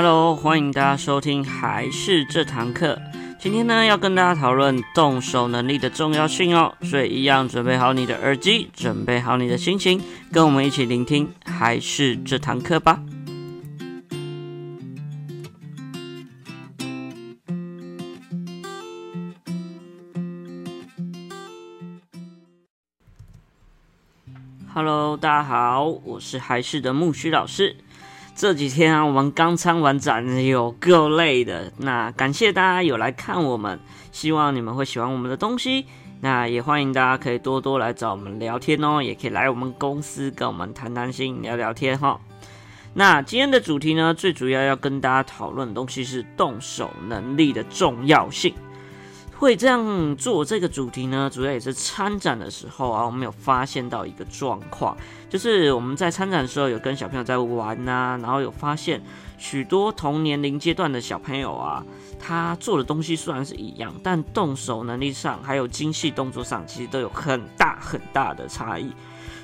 Hello，欢迎大家收听还是这堂课。今天呢，要跟大家讨论动手能力的重要性哦，所以一样准备好你的耳机，准备好你的心情，跟我们一起聆听还是这堂课吧。Hello，大家好，我是还是的木须老师。这几天啊，我们刚参完展，有够累的。那感谢大家有来看我们，希望你们会喜欢我们的东西。那也欢迎大家可以多多来找我们聊天哦，也可以来我们公司跟我们谈谈心、聊聊天哈。那今天的主题呢，最主要要跟大家讨论的东西是动手能力的重要性。会这样做这个主题呢，主要也是参展的时候啊，我们有发现到一个状况，就是我们在参展的时候有跟小朋友在玩啊，然后有发现许多同年龄阶段的小朋友啊，他做的东西虽然是一样，但动手能力上还有精细动作上，其实都有很大很大的差异。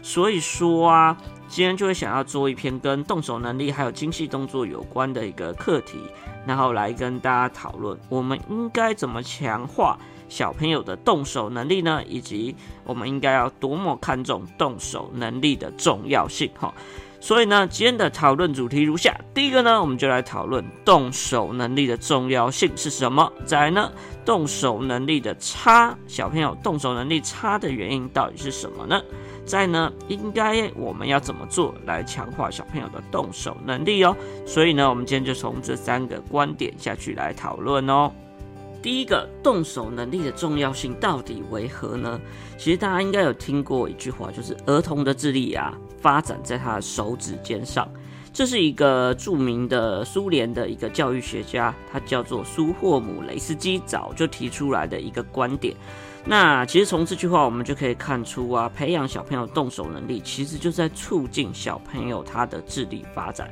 所以说啊，今天就会想要做一篇跟动手能力还有精细动作有关的一个课题。然后来跟大家讨论，我们应该怎么强化小朋友的动手能力呢？以及我们应该要多么看重动手能力的重要性？哈，所以呢，今天的讨论主题如下：第一个呢，我们就来讨论动手能力的重要性是什么；再来呢，动手能力的差，小朋友动手能力差的原因到底是什么呢？再呢，应该我们要怎么做来强化小朋友的动手能力哦？所以呢，我们今天就从这三个观点下去来讨论哦。第一个，动手能力的重要性到底为何呢？其实大家应该有听过一句话，就是儿童的智力啊，发展在他的手指尖上。这是一个著名的苏联的一个教育学家，他叫做苏霍姆雷斯基，早就提出来的一个观点。那其实从这句话我们就可以看出啊，培养小朋友动手能力，其实就是在促进小朋友他的智力发展。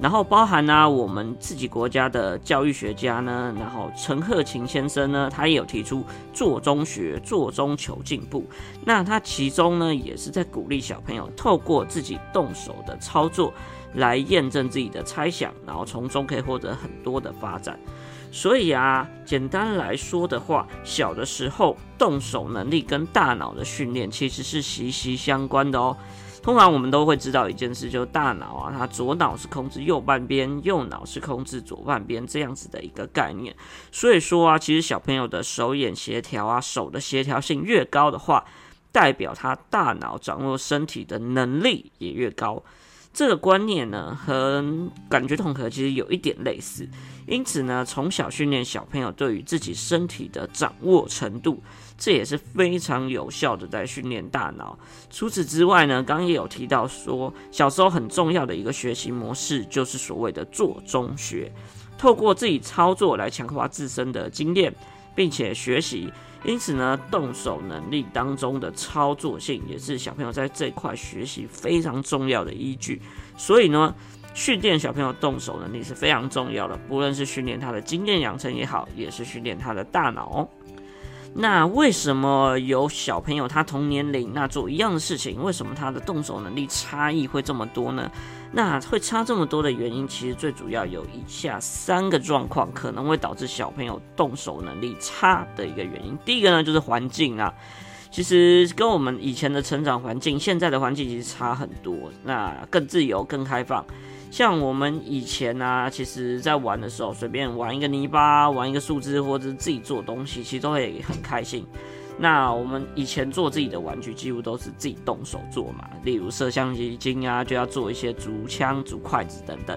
然后包含呢、我们自己国家的教育学家呢，然后陈鹤琴先生呢，他也有提出做中学，做中求进步。那他其中呢，也是在鼓励小朋友透过自己动手的操作来验证自己的猜想，然后从中可以获得很多的发展。所以啊，简单来说的话，小的时候动手能力跟大脑的训练其实是息息相关的哦。通常我们都会知道一件事，就是大脑啊，它左脑是控制右半边，右脑是控制左半边这样子的一个概念。所以说啊，其实小朋友的手眼协调啊，手的协调性越高的话，代表他大脑掌握身体的能力也越高。这个观念呢，和感觉统合其实有一点类似，因此呢，从小训练小朋友对于自己身体的掌握程度，这也是非常有效的在训练大脑。除此之外呢，刚刚也有提到说，小时候很重要的一个学习模式就是所谓的做中学，透过自己操作来强化自身的经验，并且学习。因此呢，动手能力当中的操作性也是小朋友在这块学习非常重要的依据。所以呢，训练小朋友动手能力是非常重要的，不论是训练他的经验养成也好，也是训练他的大脑。那为什么有小朋友他同年龄那做一样的事情，为什么他的动手能力差异会这么多呢？那会差这么多的原因，其实最主要有以下三个状况可能会导致小朋友动手能力差的一个原因。第一个呢，就是环境啊，其实跟我们以前的成长环境，现在的环境其实差很多，那更自由、更开放。像我们以前啊，其实在玩的时候，随便玩一个泥巴，玩一个树枝，或者是自己做东西，其实都会很开心。那我们以前做自己的玩具，几乎都是自己动手做嘛，例如摄像机精啊，就要做一些竹枪、竹筷子等等。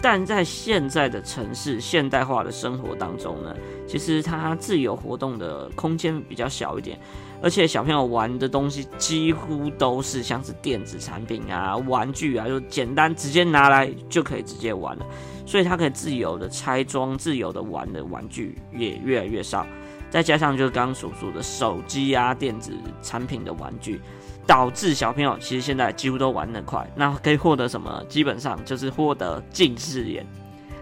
但在现在的城市现代化的生活当中呢，其实它自由活动的空间比较小一点。而且小朋友玩的东西几乎都是像是电子产品啊、玩具啊，就简单直接拿来就可以直接玩了，所以他可以自由的拆装、自由的玩的玩具也越来越少。再加上就是刚刚所说的手机啊、电子产品的玩具，导致小朋友其实现在几乎都玩得快。那可以获得什么？基本上就是获得近视眼。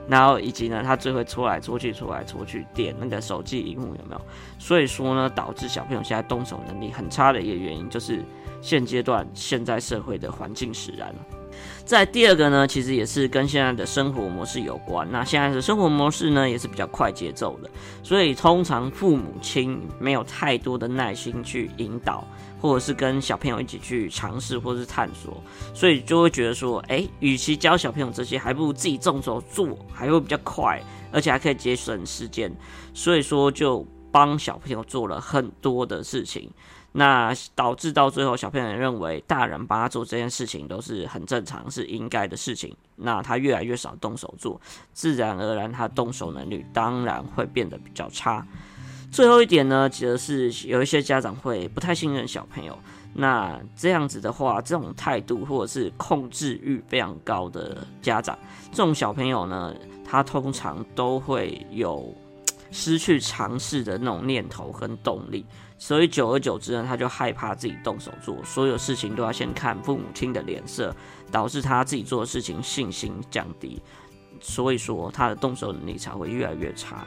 然后以及呢，他最会搓来搓去、搓来搓去，点那个手机荧幕有没有？所以说呢，导致小朋友现在动手能力很差的一个原因，就是现阶段现在社会的环境使然。在第二个呢，其实也是跟现在的生活模式有关。那现在的生活模式呢，也是比较快节奏的，所以通常父母亲没有太多的耐心去引导，或者是跟小朋友一起去尝试或是探索，所以就会觉得说，哎，与其教小朋友这些，还不如自己动手做，还会比较快，而且还可以节省时间。所以说，就帮小朋友做了很多的事情。那导致到最后，小朋友认为大人帮他做这件事情都是很正常、是应该的事情。那他越来越少动手做，自然而然他动手能力当然会变得比较差。最后一点呢，其实是有一些家长会不太信任小朋友。那这样子的话，这种态度或者是控制欲非常高的家长，这种小朋友呢，他通常都会有失去尝试的那种念头跟动力。所以久而久之呢，他就害怕自己动手做，所有事情都要先看父母亲的脸色，导致他自己做的事情信心降低。所以说他的动手能力才会越来越差。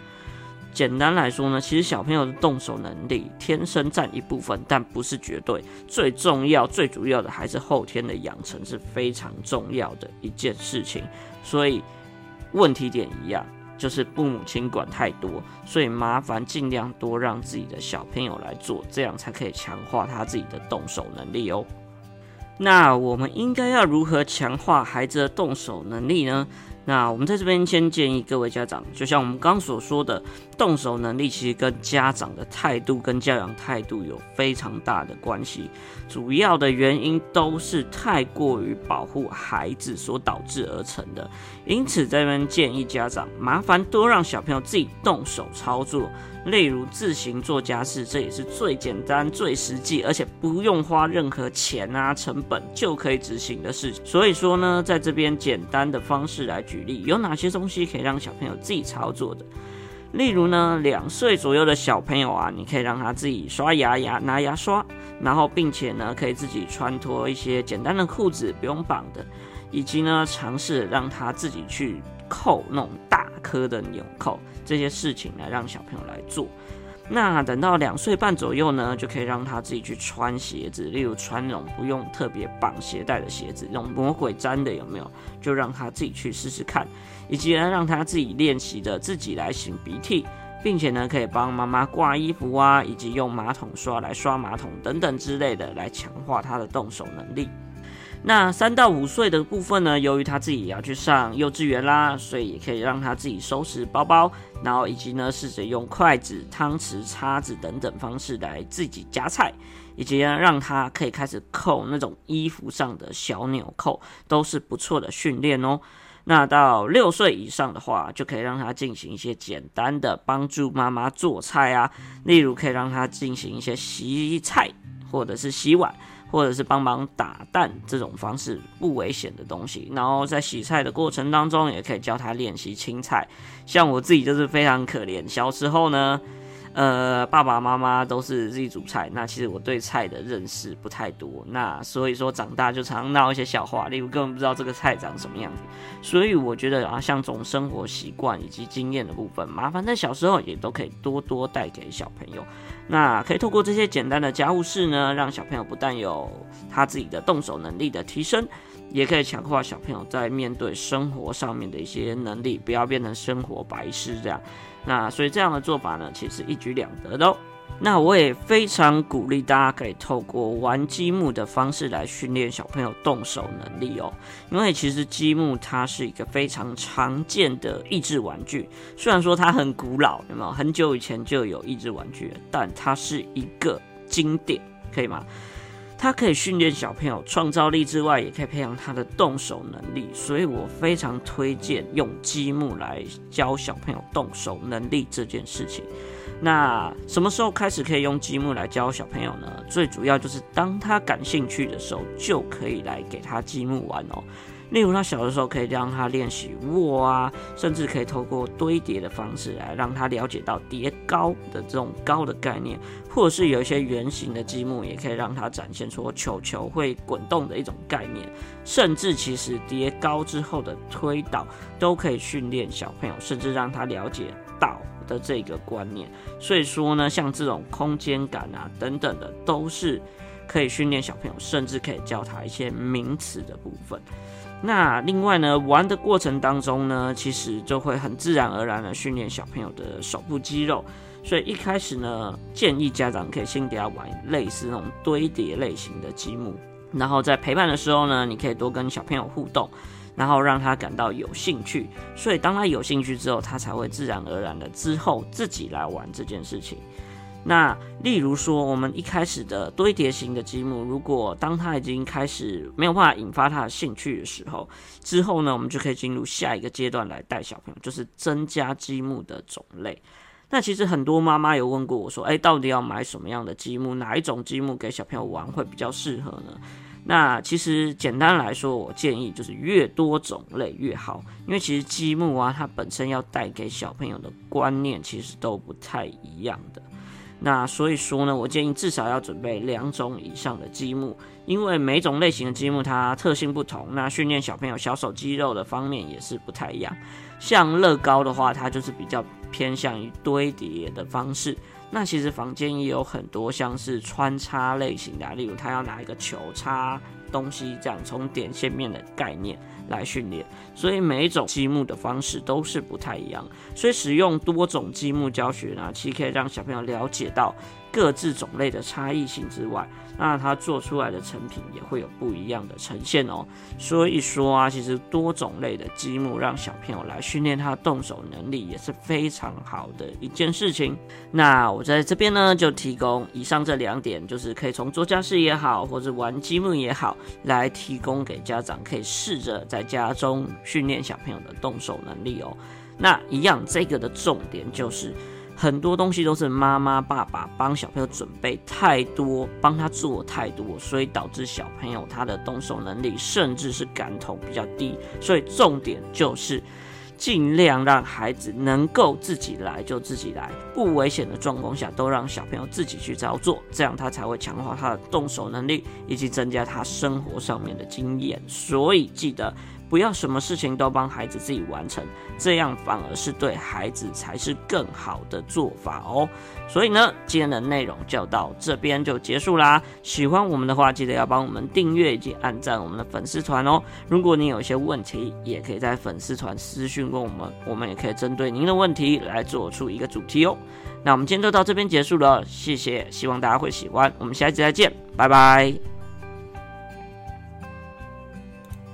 简单来说呢，其实小朋友的动手能力天生占一部分，但不是绝对。最重要、最主要的还是后天的养成是非常重要的一件事情。所以问题点一样。就是父母亲管太多，所以麻烦尽量多让自己的小朋友来做，这样才可以强化他自己的动手能力哦。那我们应该要如何强化孩子的动手能力呢？那我们在这边先建议各位家长，就像我们刚所说的，动手能力其实跟家长的态度跟教养态度有非常大的关系。主要的原因都是太过于保护孩子所导致而成的。因此，在这边建议家长，麻烦多让小朋友自己动手操作。例如自行做家事，这也是最简单、最实际，而且不用花任何钱啊成本就可以执行的事情。所以说呢，在这边简单的方式来举例，有哪些东西可以让小朋友自己操作的？例如呢，两岁左右的小朋友啊，你可以让他自己刷牙牙拿牙刷，然后并且呢，可以自己穿脱一些简单的裤子，不用绑的，以及呢，尝试让他自己去扣那种大颗的纽扣。这些事情来让小朋友来做，那等到两岁半左右呢，就可以让他自己去穿鞋子，例如穿那种不用特别绑鞋带的鞋子，那种魔鬼粘的有没有？就让他自己去试试看，以及呢，让他自己练习的自己来擤鼻涕，并且呢，可以帮妈妈挂衣服啊，以及用马桶刷来刷马桶等等之类的，来强化他的动手能力。那三到五岁的部分呢，由于他自己也要去上幼稚园啦，所以也可以让他自己收拾包包，然后以及呢，试着用筷子、汤匙、叉子等等方式来自己夹菜，以及呢，让他可以开始扣那种衣服上的小纽扣，都是不错的训练哦。那到六岁以上的话，就可以让他进行一些简单的帮助妈妈做菜啊，例如可以让他进行一些洗菜或者是洗碗。或者是帮忙打蛋这种方式不危险的东西，然后在洗菜的过程当中，也可以教他练习青菜。像我自己就是非常可怜，小时候呢。呃，爸爸妈妈都是自己煮菜，那其实我对菜的认识不太多，那所以说长大就常闹一些笑话，例如根本不知道这个菜长什么样子。所以我觉得啊，像这种生活习惯以及经验的部分，麻烦在小时候也都可以多多带给小朋友。那可以透过这些简单的家务事呢，让小朋友不但有他自己的动手能力的提升，也可以强化小朋友在面对生活上面的一些能力，不要变成生活白痴这样。那所以这样的做法呢，其实一举两得的哦。那我也非常鼓励大家可以透过玩积木的方式来训练小朋友动手能力哦。因为其实积木它是一个非常常见的益智玩具，虽然说它很古老，有没有？很久以前就有益智玩具，但它是一个经典，可以吗？它可以训练小朋友创造力之外，也可以培养他的动手能力，所以我非常推荐用积木来教小朋友动手能力这件事情。那什么时候开始可以用积木来教小朋友呢？最主要就是当他感兴趣的时候，就可以来给他积木玩哦。例如，他小的时候可以让他练习握啊，甚至可以透过堆叠的方式来让他了解到叠高的这种高的概念，或者是有一些圆形的积木，也可以让他展现出球球会滚动的一种概念。甚至其实叠高之后的推导都可以训练小朋友，甚至让他了解倒的这个观念。所以说呢，像这种空间感啊等等的，都是可以训练小朋友，甚至可以教他一些名词的部分。那另外呢，玩的过程当中呢，其实就会很自然而然的训练小朋友的手部肌肉。所以一开始呢，建议家长可以先给他玩类似那种堆叠类型的积木，然后在陪伴的时候呢，你可以多跟小朋友互动，然后让他感到有兴趣。所以当他有兴趣之后，他才会自然而然的之后自己来玩这件事情。那例如说，我们一开始的堆叠型的积木，如果当他已经开始没有办法引发他的兴趣的时候，之后呢，我们就可以进入下一个阶段来带小朋友，就是增加积木的种类。那其实很多妈妈有问过我说，哎，到底要买什么样的积木？哪一种积木给小朋友玩会比较适合呢？那其实简单来说，我建议就是越多种类越好，因为其实积木啊，它本身要带给小朋友的观念其实都不太一样的。那所以说呢，我建议至少要准备两种以上的积木，因为每种类型的积木它特性不同，那训练小朋友小手肌肉的方面也是不太一样。像乐高的话，它就是比较偏向于堆叠的方式。那其实房间也有很多像是穿插类型的，例如他要拿一个球插东西，这样从点线面的概念来训练。所以每一种积木的方式都是不太一样，所以使用多种积木教学呢，其实可以让小朋友了解到各自种类的差异性之外，那它做出来的成品也会有不一样的呈现哦。所以说啊，其实多种类的积木让小朋友来训练他动手能力也是非常好的一件事情。那我在这边呢，就提供以上这两点，就是可以从做家事也好，或者玩积木也好，来提供给家长，可以试着在家中。训练小朋友的动手能力哦，那一样这个的重点就是很多东西都是妈妈爸爸帮小朋友准备太多，帮他做太多，所以导致小朋友他的动手能力甚至是感统比较低，所以重点就是。尽量让孩子能够自己来就自己来，不危险的状况下都让小朋友自己去操作，这样他才会强化他的动手能力，以及增加他生活上面的经验。所以记得不要什么事情都帮孩子自己完成，这样反而是对孩子才是更好的做法哦。所以呢，今天的内容就到这边就结束啦。喜欢我们的话，记得要帮我们订阅以及按赞我们的粉丝团哦。如果你有一些问题，也可以在粉丝团私讯问我们，我们也可以针对您的问题来做出一个主题哦。那我们今天就到这边结束了，谢谢，希望大家会喜欢。我们下一集再见，拜拜。